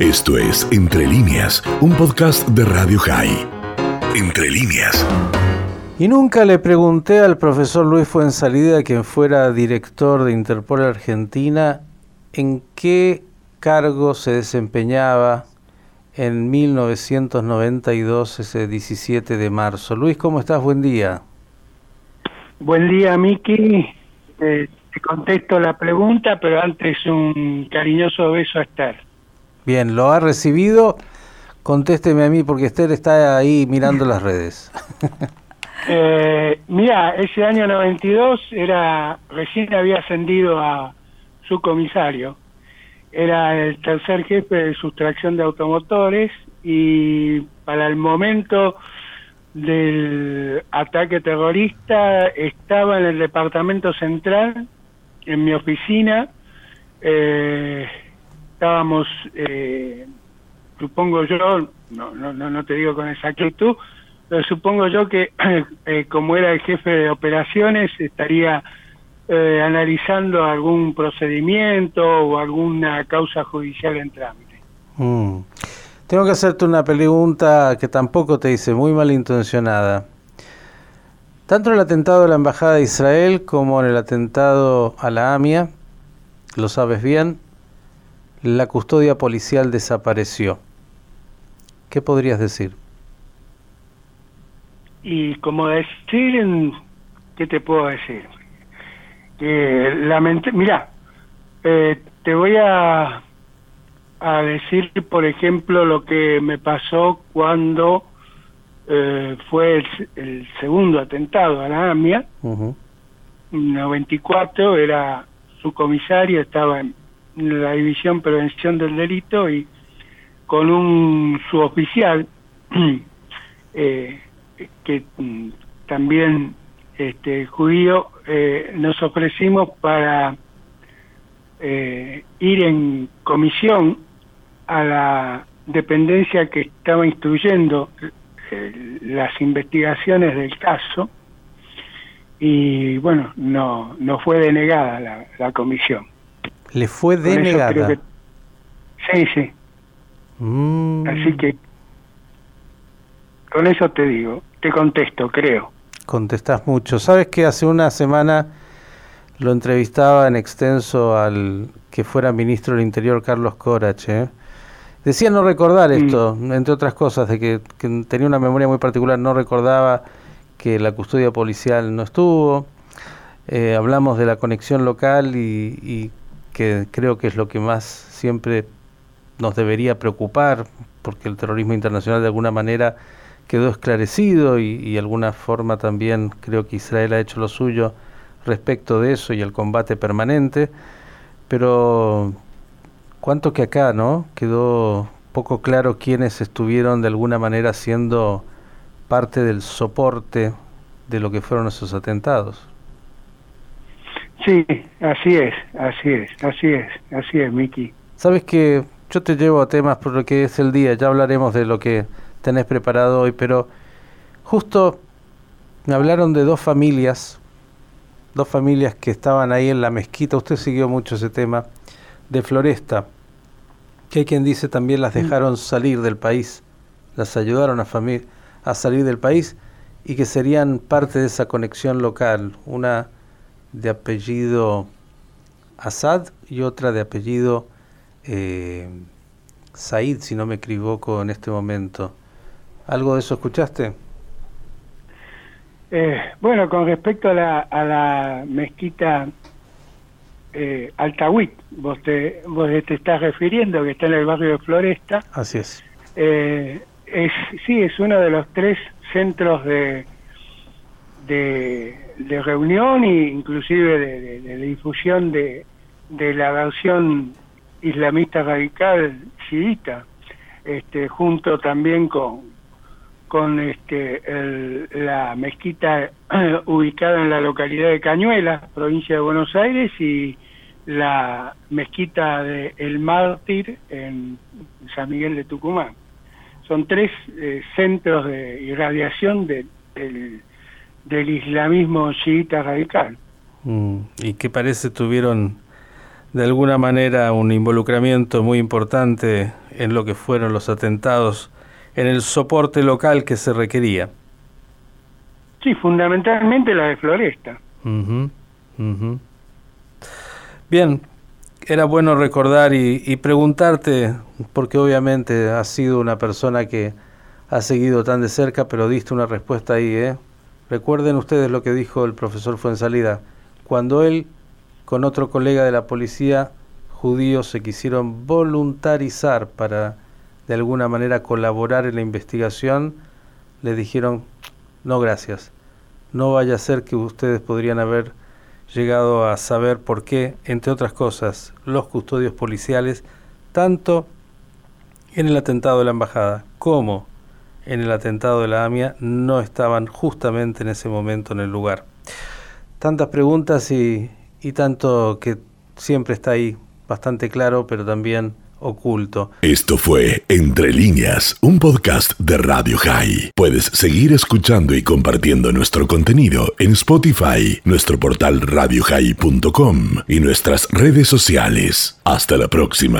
Esto es Entre líneas, un podcast de Radio High. Entre líneas. Y nunca le pregunté al profesor Luis Fuensalida, quien fuera director de Interpol Argentina, en qué cargo se desempeñaba en 1992, ese 17 de marzo. Luis, ¿cómo estás? Buen día. Buen día, Miki. Eh, te contesto la pregunta, pero antes un cariñoso beso a Esther. Bien, ¿lo ha recibido? Contésteme a mí porque Esther está ahí mirando las redes. eh, mira, ese año 92 era recién había ascendido a su comisario. Era el tercer jefe de sustracción de automotores y para el momento del ataque terrorista estaba en el departamento central, en mi oficina. Eh, estábamos, eh, supongo yo, no, no, no te digo con exactitud, pero supongo yo que eh, como era el jefe de operaciones estaría eh, analizando algún procedimiento o alguna causa judicial en trámite. Mm. Tengo que hacerte una pregunta que tampoco te hice, muy malintencionada. Tanto en el atentado a la Embajada de Israel como en el atentado a la AMIA, lo sabes bien, la custodia policial desapareció. ¿Qué podrías decir? Y como decir, ¿qué te puedo decir? Que lamente, mira, eh, te voy a, a decir, por ejemplo, lo que me pasó cuando eh, fue el, segundo atentado a la AMIA. En 94 era su comisario, estaba en la División Prevención del Delito y con un suboficial eh, que mm, también este judío eh, nos ofrecimos para eh, ir en comisión a la dependencia que estaba instruyendo las investigaciones del caso y bueno no no fue denegada la comisión le fue denegada. Sí, sí. Mm. Así que con eso te digo, te contesto, creo. Contestás mucho. Sabes que hace una semana lo entrevistaba en extenso al que fuera ministro del Interior, Carlos Corach. ¿eh? Decía no recordar mm. esto, entre otras cosas, de que, tenía una memoria muy particular, no recordaba que la custodia policial no estuvo. Eh, hablamos de la conexión local y, y que creo que es lo que más siempre nos debería preocupar, porque el terrorismo internacional de alguna manera quedó esclarecido y, de alguna forma también creo que Israel ha hecho lo suyo respecto de eso y el combate permanente, pero cuánto que acá, ¿no? Quedó poco claro quiénes estuvieron de alguna manera siendo parte del soporte de lo que fueron esos atentados. Sí, así es, así es, así es, así es, Miki. Sabes que yo te llevo a temas por lo que es el día, ya hablaremos de lo que tenés preparado hoy, pero justo me hablaron de dos familias, dos familias que estaban ahí en la mezquita, usted siguió mucho ese tema, de Floresta, que hay quien dice también las mm. dejaron salir del país, las ayudaron a, a salir del país y que serían parte de esa conexión local, una de apellido Assad y otra de apellido eh, Said, si no me equivoco en este momento. ¿Algo de eso escuchaste? Eh, bueno, con respecto a la, a la mezquita eh, Altawit, vos te, vos te estás refiriendo, que está en el barrio de Floresta. Así es. Eh, es sí, es uno de los tres centros de, de de reunión e inclusive de, difusión de, de, la versión islamista radical chiita, este, junto también con, con este, la mezquita ubicada en la localidad de Cañuelas, provincia de Buenos Aires, y la mezquita de El Mártir en San Miguel de Tucumán. Son tres eh, centros de irradiación del del islamismo chiita radical. Mm, ¿Y qué parece tuvieron de alguna manera un involucramiento muy importante en lo que fueron los atentados, en el soporte local que se requería. Sí, fundamentalmente la de Floresta. Bien, era bueno recordar y, y, preguntarte, porque obviamente has sido una persona que ha seguido tan de cerca, pero diste una respuesta ahí, ¿eh? Recuerden ustedes lo que dijo el profesor Fuensalida. Cuando él, con otro colega de la policía judío, se quisieron voluntarizar para de alguna manera colaborar en la investigación, le dijeron, no gracias, no vaya a ser que ustedes podrían haber llegado a saber por qué, entre otras cosas, los custodios policiales, tanto en el atentado de la embajada como en el atentado de la AMIA no estaban justamente en ese momento en el lugar. Tantas preguntas y, tanto que siempre está ahí bastante claro, pero también oculto. Esto fue Entre líneas, un podcast de Radio High. Puedes seguir escuchando y compartiendo nuestro contenido en Spotify, nuestro portal radiohigh.com y nuestras redes sociales. Hasta la próxima.